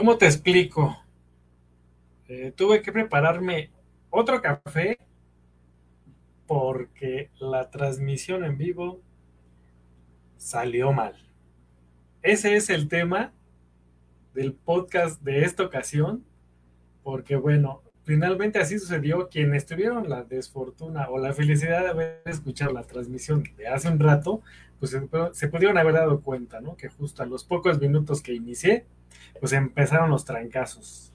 ¿Cómo te explico? Eh, tuve que prepararme otro café porque la transmisión en vivo salió mal. Ese es el tema del podcast de esta ocasión, porque bueno, finalmente así sucedió. Quienes tuvieron la desfortuna o la felicidad de haber escuchado la transmisión de hace un rato, pues se, pudieron haber dado cuenta, ¿no? Que justo a los pocos minutos que inicié, pues empezaron los trancazos.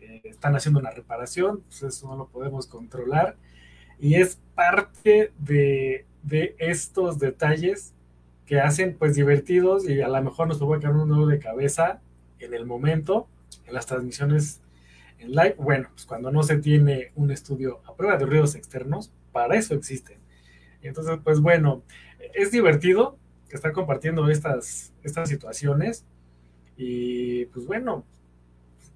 Eh, están haciendo una reparación, pues eso no lo podemos controlar. Y es parte de, de estos detalles que hacen pues divertidos y a lo mejor nos quedar un nudo de cabeza en el momento, en las transmisiones en live. Bueno, pues cuando no se tiene un estudio a prueba de ruidos externos, para eso existen. Entonces, pues bueno, es divertido estar compartiendo estas, estas situaciones y pues bueno,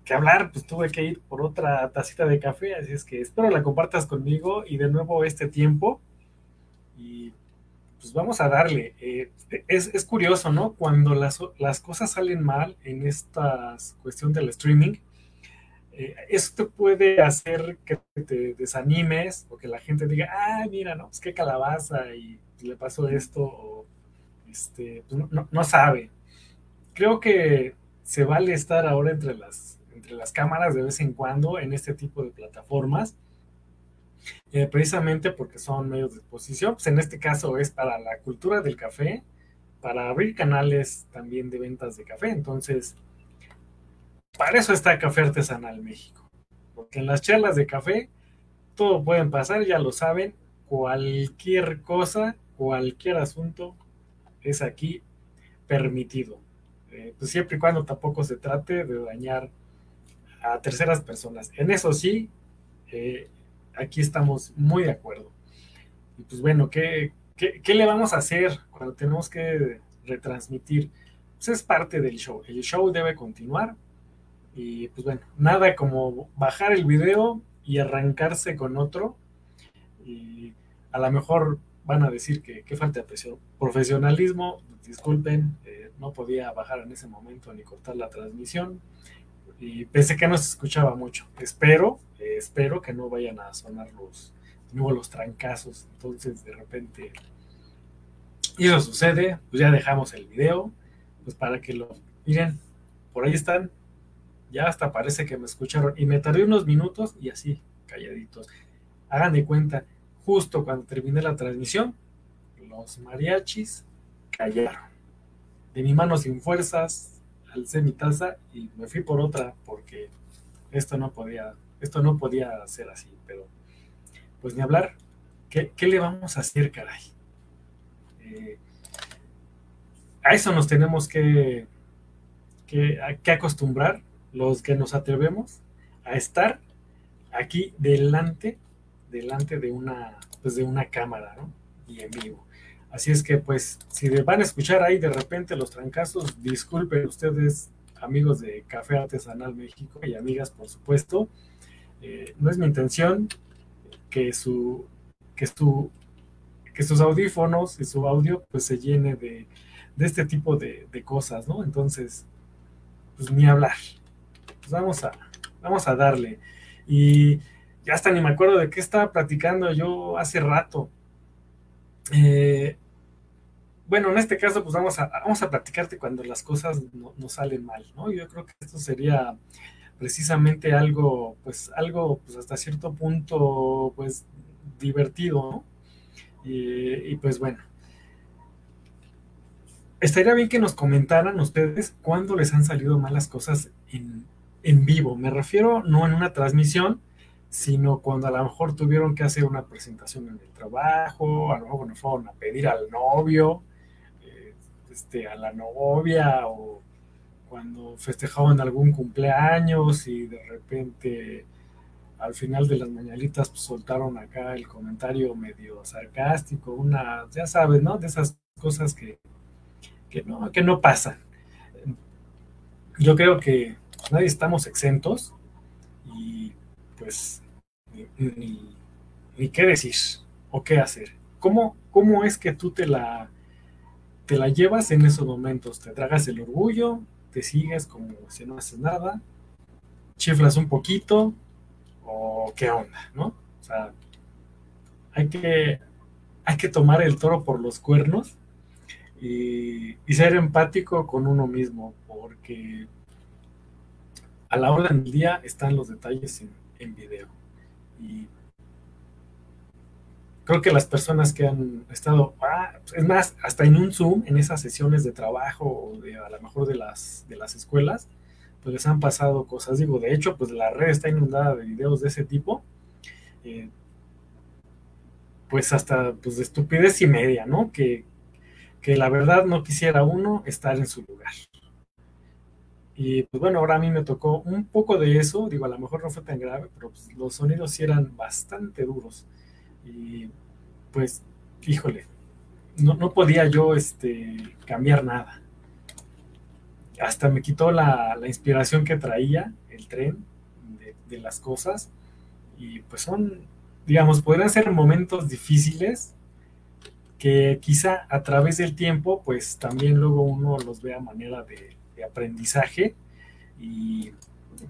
que hablar, pues tuve que ir por otra tacita de café, así es que espero la compartas conmigo y de nuevo este tiempo y pues vamos a darle. Eh, es, curioso, ¿no? Cuando las, las, cosas salen mal en esta cuestión del streaming, eh, esto puede hacer que te desanimes o que la gente diga, ah, mira, no, pues qué calabaza y le pasó esto, este, pues, no, no, sabe. Creo que se vale estar ahora entre las, entre las cámaras de vez en cuando en este tipo de plataformas eh, precisamente porque son medios de exposición. Pues en este caso es para la cultura del café, para abrir canales también de ventas de café. Entonces, para eso está Café Artesanal México. Porque en las charlas de café todo pueden pasar, ya lo saben. Cualquier cosa, cualquier asunto es aquí permitido. Eh, pues siempre y cuando tampoco se trate de dañar a terceras personas. En eso sí, eh, aquí estamos muy de acuerdo. Y pues bueno, ¿qué, qué, le vamos a hacer cuando tenemos que retransmitir? Pues es parte del show. El show debe continuar. Y pues bueno, nada como bajar el video y arrancarse con otro. Y a lo mejor van a decir que, qué falta de profesionalismo. Disculpen, eh, no podía bajar en ese momento ni cortar la transmisión y pensé que no se escuchaba mucho. Espero, eh, espero que no vayan a sonar los, nuevo los trancazos. Entonces, de repente, y eso sucede, pues ya dejamos el video, pues para que lo miren, por ahí están. Ya hasta parece que me escucharon y me tardé unos minutos y así, calladitos. Hagan de cuenta, justo cuando terminé la transmisión, los mariachis callaron. De mi mano sin fuerzas, alcé mi taza y me fui por otra porque esto no podía, esto no podía ser así, pero pues ni hablar, ¿qué, le vamos a hacer, caray? Eh, a eso nos tenemos que, que, acostumbrar, los que nos atrevemos a estar aquí delante, delante de una, pues de una cámara. Y en vivo. Así es que, pues, si van a escuchar ahí de repente los trancazos, disculpen ustedes, amigos de Café Artesanal México y amigas, por supuesto. Eh, no es mi intención que su que su que sus audífonos y su audio pues se llene de, este tipo de, cosas, ¿no? Entonces, pues ni hablar. Pues vamos a, vamos a darle. Y ya hasta ni me acuerdo de qué estaba platicando yo hace rato. Eh, bueno, en este caso, pues vamos a, vamos a platicarte cuando las cosas no, salen mal, ¿no? Yo creo que esto sería precisamente algo, pues algo, pues hasta cierto punto, pues divertido, ¿no? Y, pues bueno, estaría bien que nos comentaran ustedes cuándo les han salido mal las cosas en, en vivo. Me refiero no en una transmisión, sino cuando a lo mejor tuvieron que hacer una presentación en el trabajo, a lo mejor cuando fueron a pedir al novio, este, a la novia o cuando festejaban algún cumpleaños y de repente al final de las mañanitas pues, soltaron acá el comentario medio sarcástico, una, ya sabes, ¿no? De esas cosas que, que, no, que no pasan. Yo creo que nadie estamos exentos y pues ni, qué decir o qué hacer. ¿Cómo, ¿Cómo es que tú te la te la llevas en esos momentos, te tragas el orgullo, te sigues como si no haces nada, chiflas un poquito o qué onda, ¿no? O sea, hay que, hay que tomar el toro por los cuernos y, ser empático con uno mismo, porque la hora del día están los detalles en, en video. Y creo que las personas que han estado, ah, es más, hasta en un Zoom, en esas sesiones de trabajo o de, a lo mejor de las, de las escuelas, pues les han pasado cosas. Digo, de hecho, pues la red está inundada de videos de ese tipo. Eh, pues hasta pues de estupidez y media, ¿no? Que, que la verdad no quisiera uno estar en su lugar. Y pues bueno, ahora a mí me tocó un poco de eso, digo, a lo mejor no fue tan grave, pero pues, los sonidos sí eran bastante duros. Y pues, híjole, no, no podía yo este, cambiar nada. Hasta me quitó la, inspiración que traía el tren de, las cosas. Y pues son, digamos, podrían ser momentos difíciles que quizá a través del tiempo, pues también luego uno los ve a manera de, aprendizaje y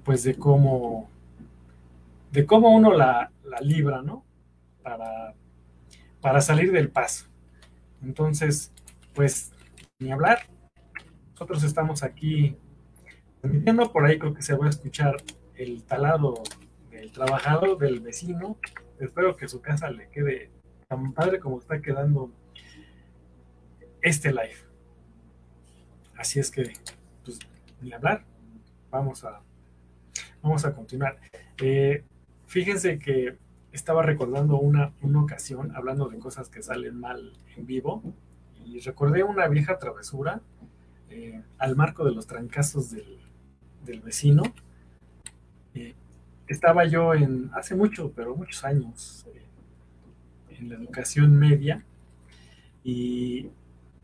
pues de cómo, de cómo uno la, la libra, ¿no? para, para salir del paso. Entonces, pues, ni hablar. Nosotros estamos aquí transmitiendo, por ahí creo que se va a escuchar el talado del trabajador, del vecino. Espero que su casa le quede tan padre como está quedando este live. Así es que, pues, ni hablar. Vamos a, vamos a continuar. Eh, fíjense que estaba recordando una, una ocasión, hablando de cosas que salen mal en vivo, y recordé una vieja travesura eh, al marco de los trancazos del, vecino. Eh, estaba yo en, hace mucho, pero muchos años, en la educación media, y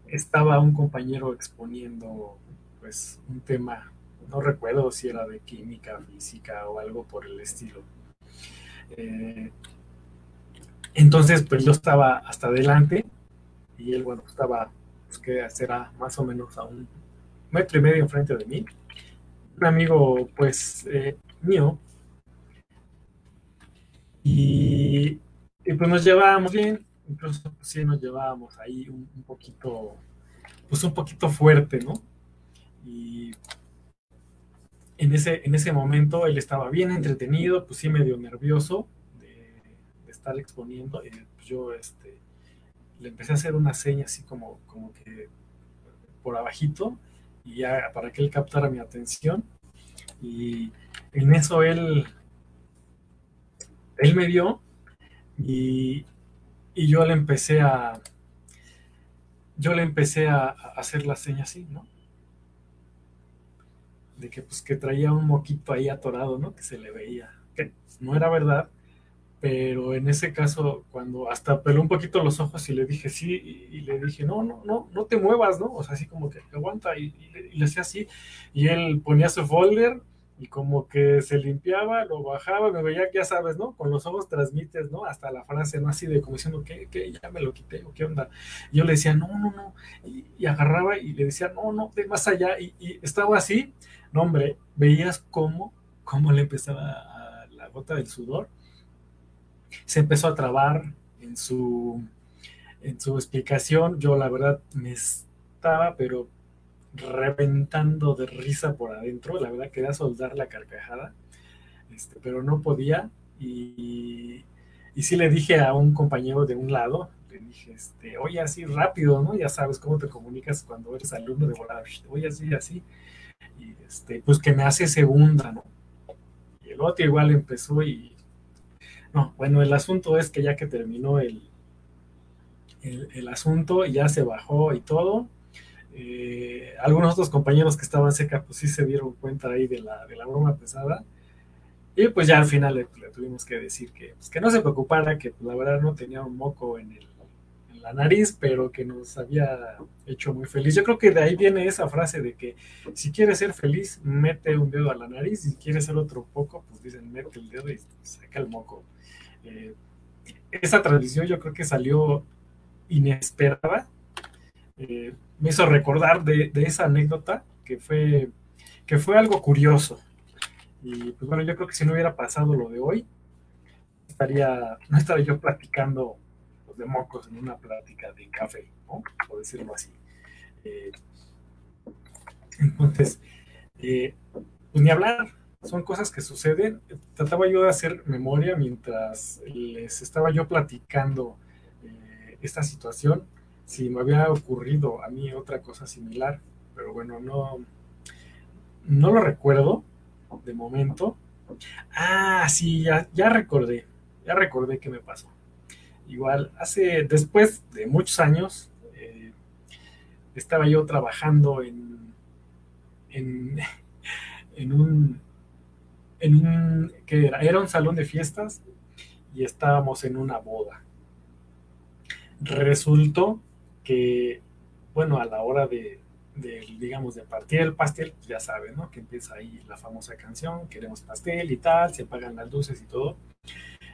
estaba un compañero exponiendo pues un tema, no recuerdo si era de química, física o algo por el estilo eh, entonces, pues yo estaba hasta adelante y él, bueno, estaba, pues que será más o menos a un metro y medio enfrente de mí. Un amigo, pues, eh, mío. Y, pues nos llevábamos bien, incluso pues, sí nos llevábamos ahí un poquito, pues un poquito fuerte, ¿no? Y en ese, en ese momento él estaba bien entretenido, pues sí medio nervioso de, estar exponiendo. Y pues yo este, le empecé a hacer una seña así como, como que por abajito y ya para que él captara mi atención. Y en eso él, él me vio y, y yo le empecé a, yo le empecé a, a hacer la seña así, ¿no? De que pues que traía un moquito ahí atorado, ¿no? Que se le veía, que no era verdad, pero en ese caso, cuando hasta peló un poquito los ojos y le dije sí, y, le dije, no, no, no, no te muevas, ¿no? O sea, así como que aguanta, y, le hacía así, y él ponía su folder y como que se limpiaba, lo bajaba, me veía, ya sabes, ¿no? Con los ojos transmites, ¿no? Hasta la frase, ¿no? Así de como diciendo, ¿qué? ¿Qué? Ya me lo quité, ¿o qué onda? Yo le decía, no, no, no, y, agarraba y le decía, no, no, de más allá, y, y estaba así, no, hombre, veías cómo, cómo le empezaba la gota del sudor. Se empezó a trabar en su, en su explicación. Yo, la verdad, me estaba, pero reventando de risa por adentro. La verdad, quería soldar la carcajada, este, pero no podía. Y, y sí le dije a un compañero de un lado, le dije, este, oye, así rápido, ¿no? Ya sabes cómo te comunicas cuando eres alumno de volar, oye, así, así este, pues que me hace segunda, ¿no? Y el otro igual empezó y, no, bueno, el asunto es que ya que terminó el, el, asunto, ya se bajó y todo, eh, algunos otros compañeros que estaban cerca, pues sí se dieron cuenta ahí de la, de la broma pesada. Y pues ya al final le, tuvimos que decir que, pues que no se preocupara, que pues, la verdad no tenía un moco en el, la nariz, pero que nos había hecho muy feliz. Yo creo que de ahí viene esa frase de que si quieres ser feliz, mete un dedo a la nariz, y si quieres ser otro poco, pues dicen, mete el dedo y saca el moco. Eh, esa tradición yo creo que salió inesperada. Eh, me hizo recordar de, esa anécdota que fue que fue algo curioso. Y pues bueno, yo creo que si no hubiera pasado lo de hoy, estaría, no estaría yo platicando pues, de mocos en una plática de café, ¿no? Por decirlo así. Eh, entonces, eh, pues ni hablar, son cosas que suceden. Trataba yo de hacer memoria mientras les estaba yo platicando eh, esta situación, si me había ocurrido a mí otra cosa similar, pero bueno, no, no lo recuerdo de momento. Ah, sí, ya, ya recordé, ya recordé qué me pasó. Igual, hace, después de muchos años, eh, estaba yo trabajando en, en, en un, en un, que era? Era un salón de fiestas y estábamos en una boda. Resultó que, bueno, a la hora de, digamos, de partir el pastel, pues ya saben, ¿no? Que empieza ahí la famosa canción, queremos pastel y tal, se apagan las luces y todo.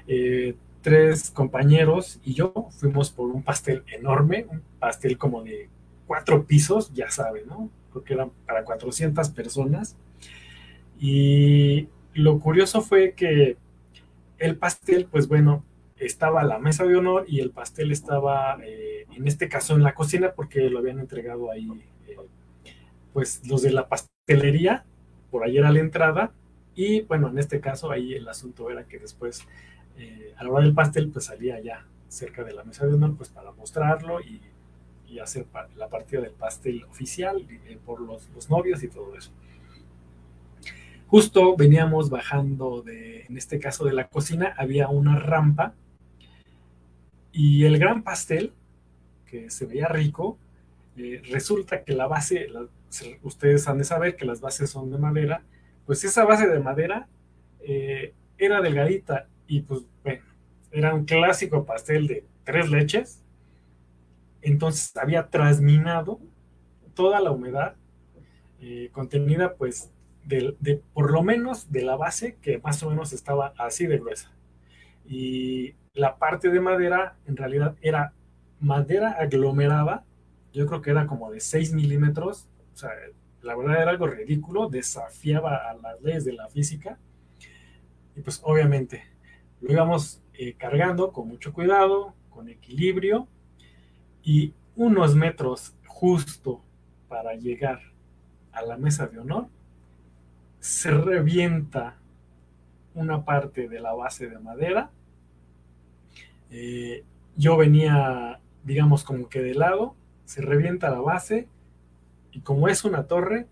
Eh, tres compañeros y yo fuimos por un pastel enorme, un pastel como de cuatro pisos, ya saben, ¿no? Porque eran para 400 personas. Y lo curioso fue que el pastel, pues bueno, estaba la mesa de honor y el pastel estaba, eh, en este caso, en la cocina porque lo habían entregado ahí, eh, pues los de la pastelería, por ahí era la entrada y bueno, en este caso ahí el asunto era que después, eh, a la hora del pastel, pues salía ya cerca de la mesa de honor, pues para mostrarlo y, hacer la partida del pastel oficial por los, los novios y todo eso. Justo veníamos bajando de, en este caso de la cocina, había una rampa y el gran pastel, que se veía rico, eh, resulta que la base, ustedes han de saber que las bases son de madera, pues esa base de madera eh, era delgadita y pues bueno, era un clásico pastel de tres leches, entonces había trasminado toda la humedad eh, contenida pues de, por lo menos de la base, que más o menos estaba así de gruesa. Y la parte de madera, en realidad, era madera aglomerada, yo creo que era como de 6 milímetros, o sea, la verdad era algo ridículo, desafiaba a las leyes de la física. Y pues obviamente lo íbamos eh, cargando con mucho cuidado, con equilibrio, y unos metros justo para llegar a la mesa de honor, se revienta una parte de la base de madera. Eh, yo venía, digamos, como que de lado, se revienta la base y como es una torre,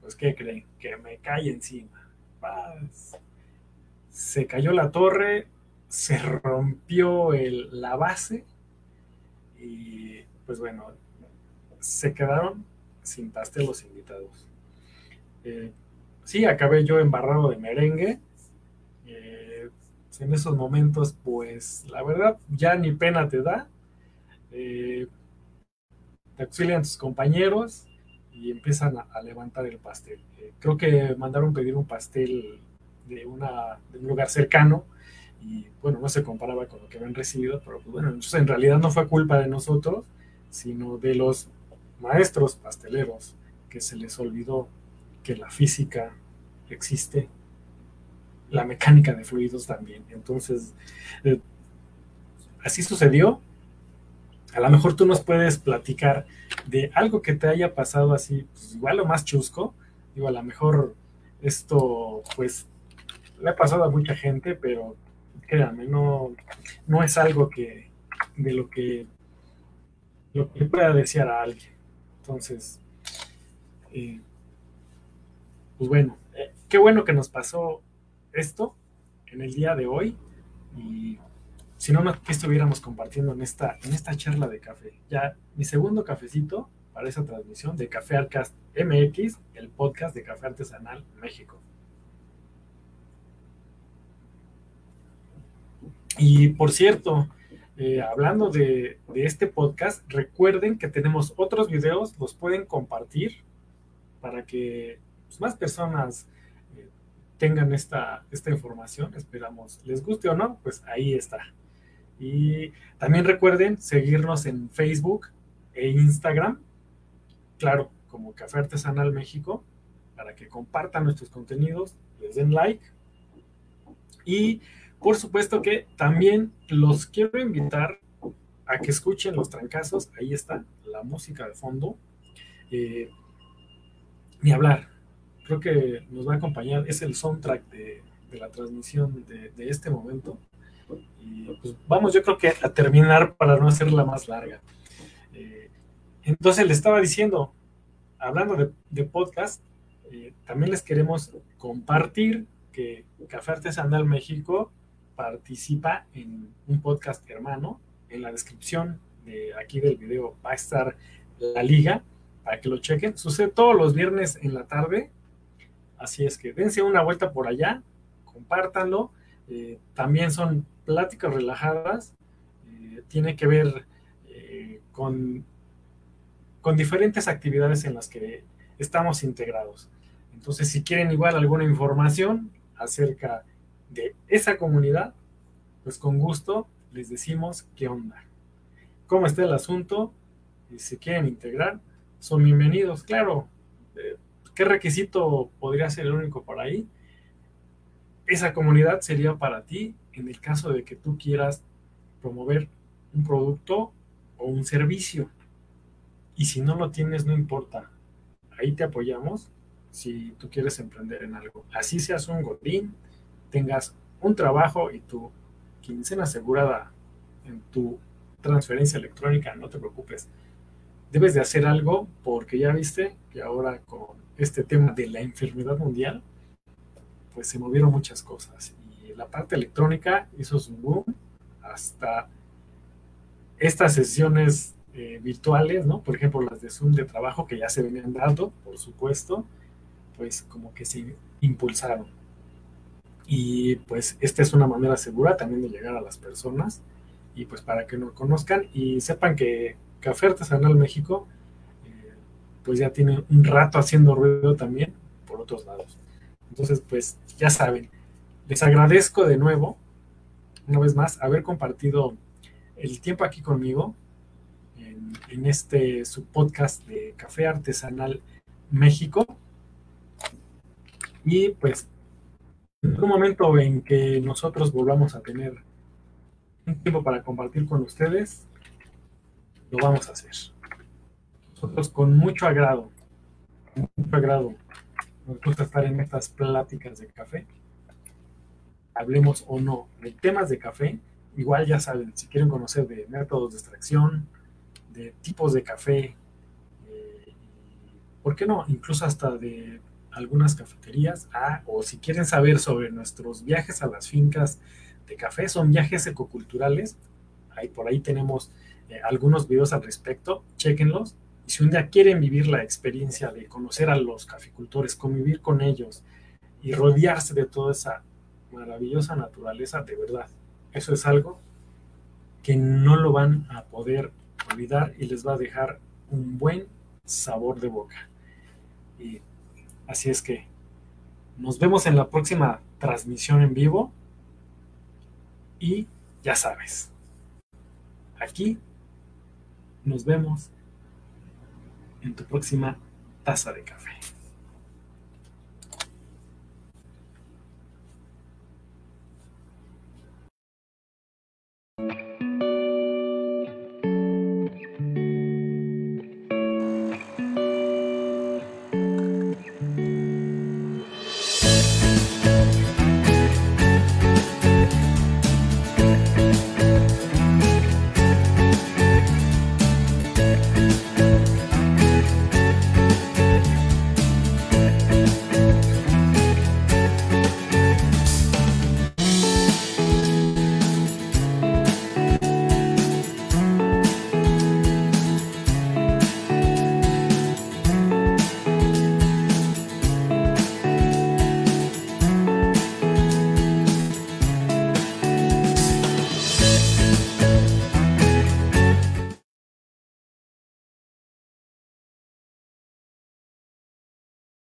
pues ¿qué creen? Que me cae encima. Se cayó la torre, se rompió la base y pues bueno, se quedaron sin pastel los invitados. Eh, sí, acabé yo embarrado de merengue. Eh, en esos momentos, pues la verdad, ya ni pena te da. Eh, te auxilian tus compañeros y empiezan a, levantar el pastel. Eh, creo que mandaron pedir un pastel de, una, de un lugar cercano y bueno, no se comparaba con lo que habían recibido, pero pues, bueno, entonces en realidad no fue culpa de nosotros, sino de los maestros pasteleros que se les olvidó que la física existe, la mecánica de fluidos también. Entonces, eh, así sucedió. A lo mejor tú nos puedes platicar de algo que te haya pasado así, pues, igual lo más chusco. Digo, a lo mejor esto, pues, le ha pasado a mucha gente, pero créanme, no, no es algo que de lo que lo que pueda desear a alguien. Entonces, eh, pues bueno, eh, qué bueno que nos pasó esto en el día de hoy y si no, ¿qué estuviéramos compartiendo en esta, en esta charla de café? Ya mi segundo cafecito para esa transmisión de Café Arcast MX, el podcast de Café Artesanal México. Y por cierto, eh, hablando de, de, este podcast, recuerden que tenemos otros videos, los pueden compartir para que pues, más personas tengan esta, esta información, esperamos les guste o no, pues ahí está. Y también recuerden seguirnos en Facebook e Instagram, claro, como Café Artesanal México. para que compartan nuestros contenidos, les den like. Y por supuesto que también los quiero invitar a que escuchen los trancazos. Ahí está la música de fondo. Eh, ni hablar. Creo que nos va a acompañar. Es el soundtrack de, la transmisión de, este momento. Y pues vamos, yo creo que a terminar para no hacerla más larga. Eh, entonces le estaba diciendo, hablando de, podcast, eh, también les queremos compartir que Café Artesanal México participa en un podcast hermano. En la descripción de aquí del video va a estar la liga para que lo chequen. Sucede todos los viernes en la tarde. Así es que dense una vuelta por allá, compártanlo. Eh, también son pláticas relajadas. Eh, tiene que ver eh, con, con diferentes actividades en las que estamos integrados. Entonces, si quieren igual alguna información acerca de esa comunidad, pues con gusto les decimos qué onda. ¿Cómo está el asunto? Si quieren integrar, son bienvenidos. Claro, ¿qué requisito podría ser el único por ahí? Esa comunidad sería para ti en el caso de que tú quieras promover un producto o un servicio. Y si no lo tienes, no importa. Ahí te apoyamos si tú quieres emprender en algo. Así seas un godín, tengas un trabajo y tu quincena asegurada en tu transferencia electrónica, no te preocupes debes de hacer algo porque ya viste que ahora con este tema de la enfermedad mundial, pues se movieron muchas cosas. Y la parte electrónica hizo su boom hasta estas sesiones eh, virtuales, ¿no? Por ejemplo, las de Zoom de trabajo que ya se venían dando, por supuesto, pues como que se impulsaron. Y pues esta es una manera segura también de llegar a las personas y pues para que nos conozcan y sepan que Café Artesanal México, eh, pues ya tiene un rato haciendo ruido también por otros lados. Entonces, pues ya saben, les agradezco de nuevo, una vez más, haber compartido el tiempo aquí conmigo en, este su podcast de Café Artesanal México. Y pues, en un momento en que nosotros volvamos a tener un tiempo para compartir con ustedes, lo vamos a hacer. Nosotros con mucho agrado, mucho agrado, nos gusta estar en estas pláticas de café. Hablemos o no de temas de café, igual ya saben, si quieren conocer de métodos de extracción, de tipos de café, eh, ¿por qué no? Incluso hasta de algunas cafeterías, ah, o si quieren saber sobre nuestros viajes a las fincas de café, son viajes ecoculturales, ahí por ahí tenemos eh, algunos videos al respecto, chequenlos. Y si un día quieren vivir la experiencia de conocer a los caficultores, convivir con ellos y rodearse de toda esa maravillosa naturaleza, de verdad, eso es algo que no lo van a poder olvidar y les va a dejar un buen sabor de boca. Así es que nos vemos en la próxima transmisión en vivo y ya sabes, aquí nos vemos en tu próxima taza de café.